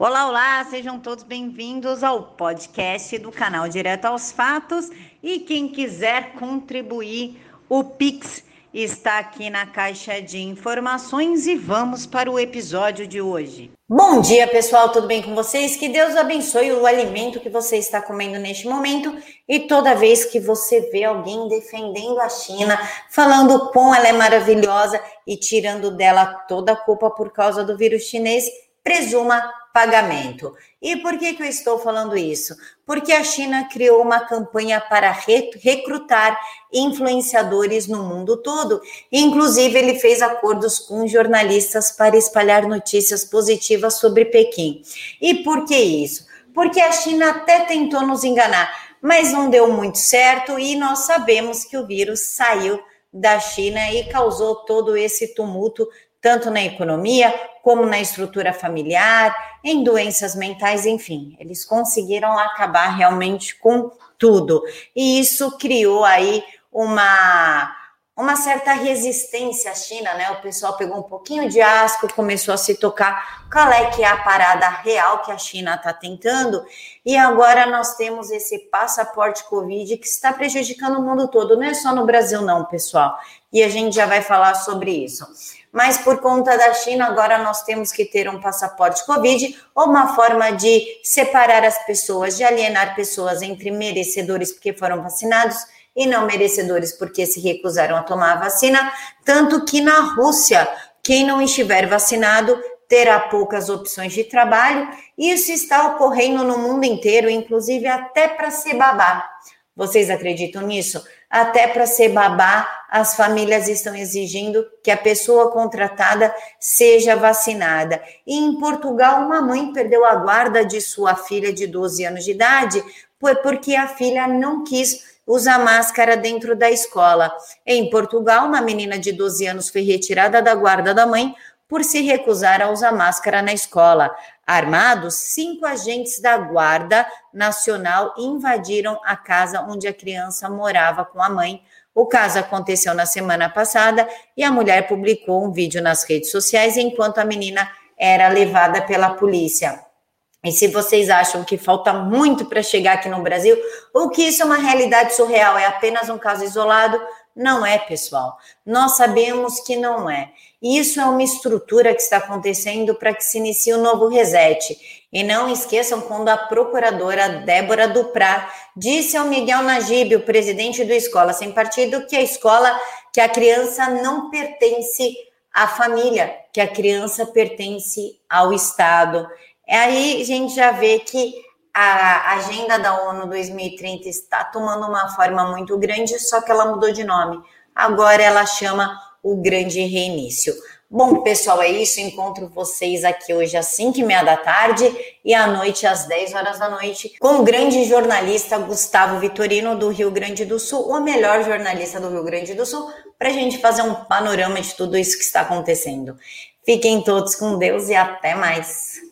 Olá, olá, sejam todos bem-vindos ao podcast do canal Direto aos Fatos. E quem quiser contribuir, o Pix está aqui na caixa de informações e vamos para o episódio de hoje. Bom dia, pessoal, tudo bem com vocês? Que Deus abençoe o alimento que você está comendo neste momento e toda vez que você vê alguém defendendo a China, falando quão ela é maravilhosa e tirando dela toda a culpa por causa do vírus chinês, presuma pagamento. E por que, que eu estou falando isso? Porque a China criou uma campanha para recrutar influenciadores no mundo todo. Inclusive, ele fez acordos com jornalistas para espalhar notícias positivas sobre Pequim. E por que isso? Porque a China até tentou nos enganar, mas não deu muito certo e nós sabemos que o vírus saiu da China e causou todo esse tumulto tanto na economia como na estrutura familiar, em doenças mentais, enfim, eles conseguiram acabar realmente com tudo. E isso criou aí uma uma certa resistência à China, né? O pessoal pegou um pouquinho de asco, começou a se tocar qual é que é a parada real que a China está tentando, e agora nós temos esse passaporte Covid que está prejudicando o mundo todo, não é só no Brasil, não, pessoal. E a gente já vai falar sobre isso mas por conta da China, agora nós temos que ter um passaporte Covid ou uma forma de separar as pessoas, de alienar pessoas entre merecedores porque foram vacinados e não merecedores porque se recusaram a tomar a vacina. Tanto que na Rússia, quem não estiver vacinado terá poucas opções de trabalho. Isso está ocorrendo no mundo inteiro, inclusive até para ser babá. Vocês acreditam nisso? Até para ser babá, as famílias estão exigindo que a pessoa contratada seja vacinada. E em Portugal, uma mãe perdeu a guarda de sua filha de 12 anos de idade porque a filha não quis usar máscara dentro da escola. Em Portugal, uma menina de 12 anos foi retirada da guarda da mãe por se recusar a usar máscara na escola. Armados, cinco agentes da Guarda Nacional invadiram a casa onde a criança morava com a mãe. O caso aconteceu na semana passada e a mulher publicou um vídeo nas redes sociais enquanto a menina era levada pela polícia. E se vocês acham que falta muito para chegar aqui no Brasil, ou que isso é uma realidade surreal, é apenas um caso isolado, não é, pessoal. Nós sabemos que não é. Isso é uma estrutura que está acontecendo para que se inicie um novo reset. E não esqueçam quando a procuradora Débora Duprá disse ao Miguel Najib, o presidente do Escola Sem Partido, que a escola, que a criança não pertence à família, que a criança pertence ao Estado. Aí a gente já vê que a agenda da ONU 2030 está tomando uma forma muito grande, só que ela mudou de nome. Agora ela chama o Grande Reinício. Bom, pessoal, é isso. Encontro vocês aqui hoje às 5 e meia da tarde e à noite às 10 horas da noite com o grande jornalista Gustavo Vitorino do Rio Grande do Sul, o melhor jornalista do Rio Grande do Sul, para a gente fazer um panorama de tudo isso que está acontecendo. Fiquem todos com Deus e até mais.